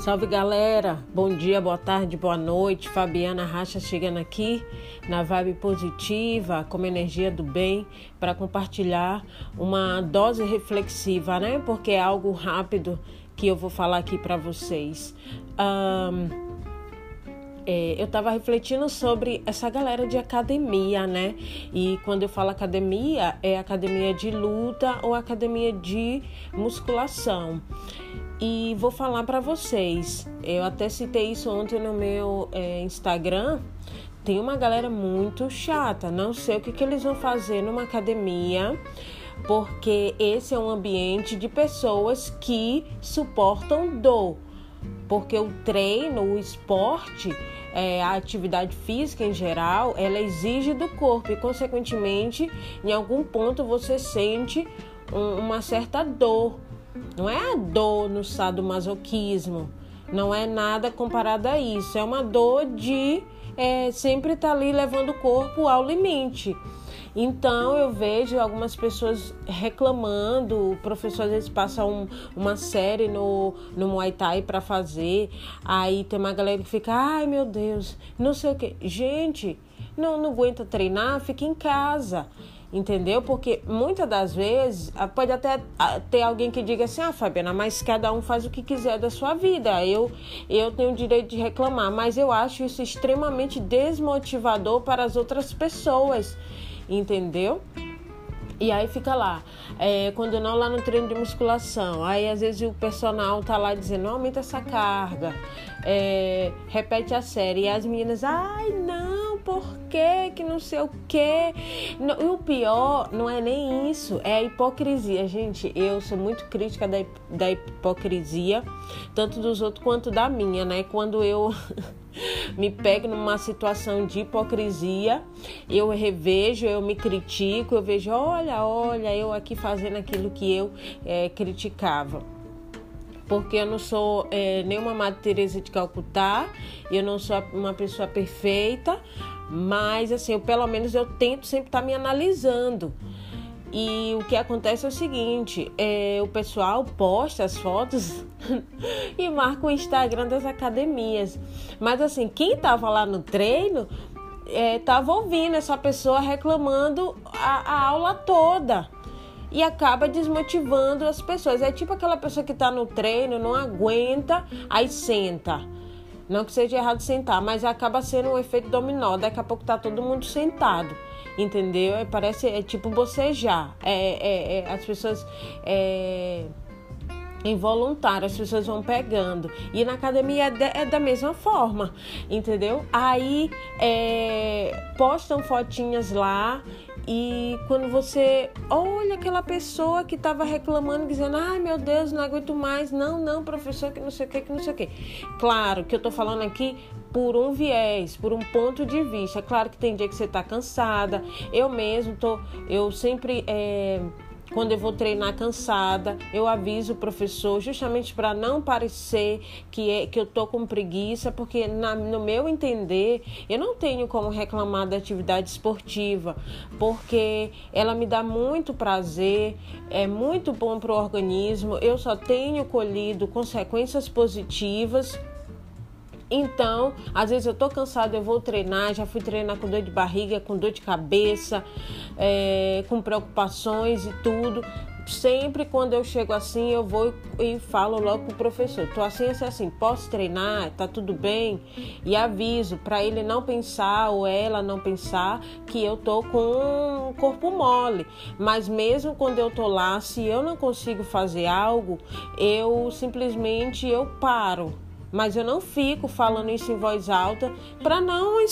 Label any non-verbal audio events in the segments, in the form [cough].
Salve galera, bom dia, boa tarde, boa noite. Fabiana Racha chegando aqui na vibe positiva, com energia do bem, para compartilhar uma dose reflexiva, né? Porque é algo rápido que eu vou falar aqui para vocês. Um, é, eu estava refletindo sobre essa galera de academia, né? E quando eu falo academia, é academia de luta ou academia de musculação e vou falar para vocês. Eu até citei isso ontem no meu é, Instagram. Tem uma galera muito chata. Não sei o que, que eles vão fazer numa academia, porque esse é um ambiente de pessoas que suportam dor. Porque o treino, o esporte, é, a atividade física em geral, ela exige do corpo e, consequentemente, em algum ponto você sente um, uma certa dor não é a dor no sadomasoquismo, não é nada comparado a isso. É uma dor de é, sempre estar tá ali levando o corpo ao limite. Então eu vejo algumas pessoas reclamando, o professor às vezes passa um, uma série no, no Muay Thai para fazer, aí tem uma galera que fica, ai meu Deus, não sei o que. Gente, não, não aguenta treinar, fica em casa entendeu? Porque muitas das vezes pode até ter alguém que diga assim: ah, Fabiana, mas cada um faz o que quiser da sua vida. Eu, eu tenho o direito de reclamar, mas eu acho isso extremamente desmotivador para as outras pessoas, entendeu? E aí fica lá, é, quando não lá no treino de musculação, aí às vezes o personal tá lá dizendo, aumenta essa carga, é, repete a série, e as meninas, ai não, por quê, que não sei o quê. E o pior não é nem isso, é a hipocrisia. Gente, eu sou muito crítica da, da hipocrisia, tanto dos outros quanto da minha, né? Quando eu [laughs] me pego numa situação de hipocrisia, eu revejo, eu me critico, eu vejo, olha, olha, eu aqui fazendo aquilo que eu é, criticava. Porque eu não sou é, nenhuma Madre Teresa de Calcutá, eu não sou uma pessoa perfeita, mas assim, eu, pelo menos eu tento sempre estar tá me analisando. E o que acontece é o seguinte: é, o pessoal posta as fotos [laughs] e marca o Instagram das academias. Mas assim, quem estava lá no treino estava é, ouvindo essa pessoa reclamando a, a, aula toda. E acaba desmotivando as pessoas. É tipo aquela pessoa que está no treino, não aguenta, aí senta. Não que seja errado sentar, mas acaba sendo um efeito dominó. Daqui a pouco tá todo mundo sentado entendeu? É, parece, é tipo bocejar. É, é, é as pessoas. É, involuntário, as pessoas vão pegando. E na academia é, de, é da mesma forma, entendeu? Aí é, postam fotinhas lá e quando você olha aquela pessoa que estava reclamando, dizendo, ai meu Deus, não aguento mais, não, não, professor, que não sei o que, que não sei o que. Claro que eu estou falando aqui por um viés, por um ponto de vista. Claro que tem dia que você está cansada. Eu mesmo tô, eu sempre. É, quando eu vou treinar cansada, eu aviso o professor justamente para não parecer que, é, que eu tô com preguiça, porque na, no meu entender, eu não tenho como reclamar da atividade esportiva, porque ela me dá muito prazer, é muito bom para o organismo, eu só tenho colhido consequências positivas então, às vezes eu tô cansada, eu vou treinar, já fui treinar com dor de barriga, com dor de cabeça, é, com preocupações e tudo. Sempre quando eu chego assim, eu vou e falo logo pro professor: tô assim, assim, assim, posso treinar? Tá tudo bem? E aviso para ele não pensar ou ela não pensar que eu tô com um corpo mole. Mas mesmo quando eu tô lá, se eu não consigo fazer algo, eu simplesmente eu paro mas eu não fico falando isso em voz alta para não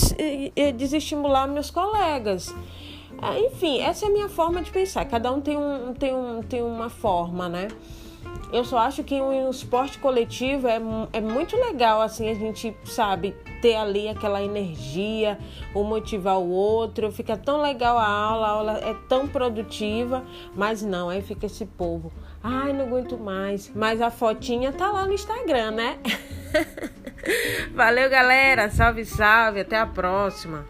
desestimular meus colegas. Ah, enfim, essa é a minha forma de pensar. Cada um tem, um, tem, um, tem uma forma, né? Eu só acho que um esporte coletivo é, é muito legal, assim, a gente, sabe, ter ali aquela energia, o motivar o outro. Fica tão legal a aula, a aula é tão produtiva, mas não, aí fica esse povo. Ai, não aguento mais. Mas a fotinha tá lá no Instagram, né? [laughs] Valeu, galera. Salve, salve. Até a próxima.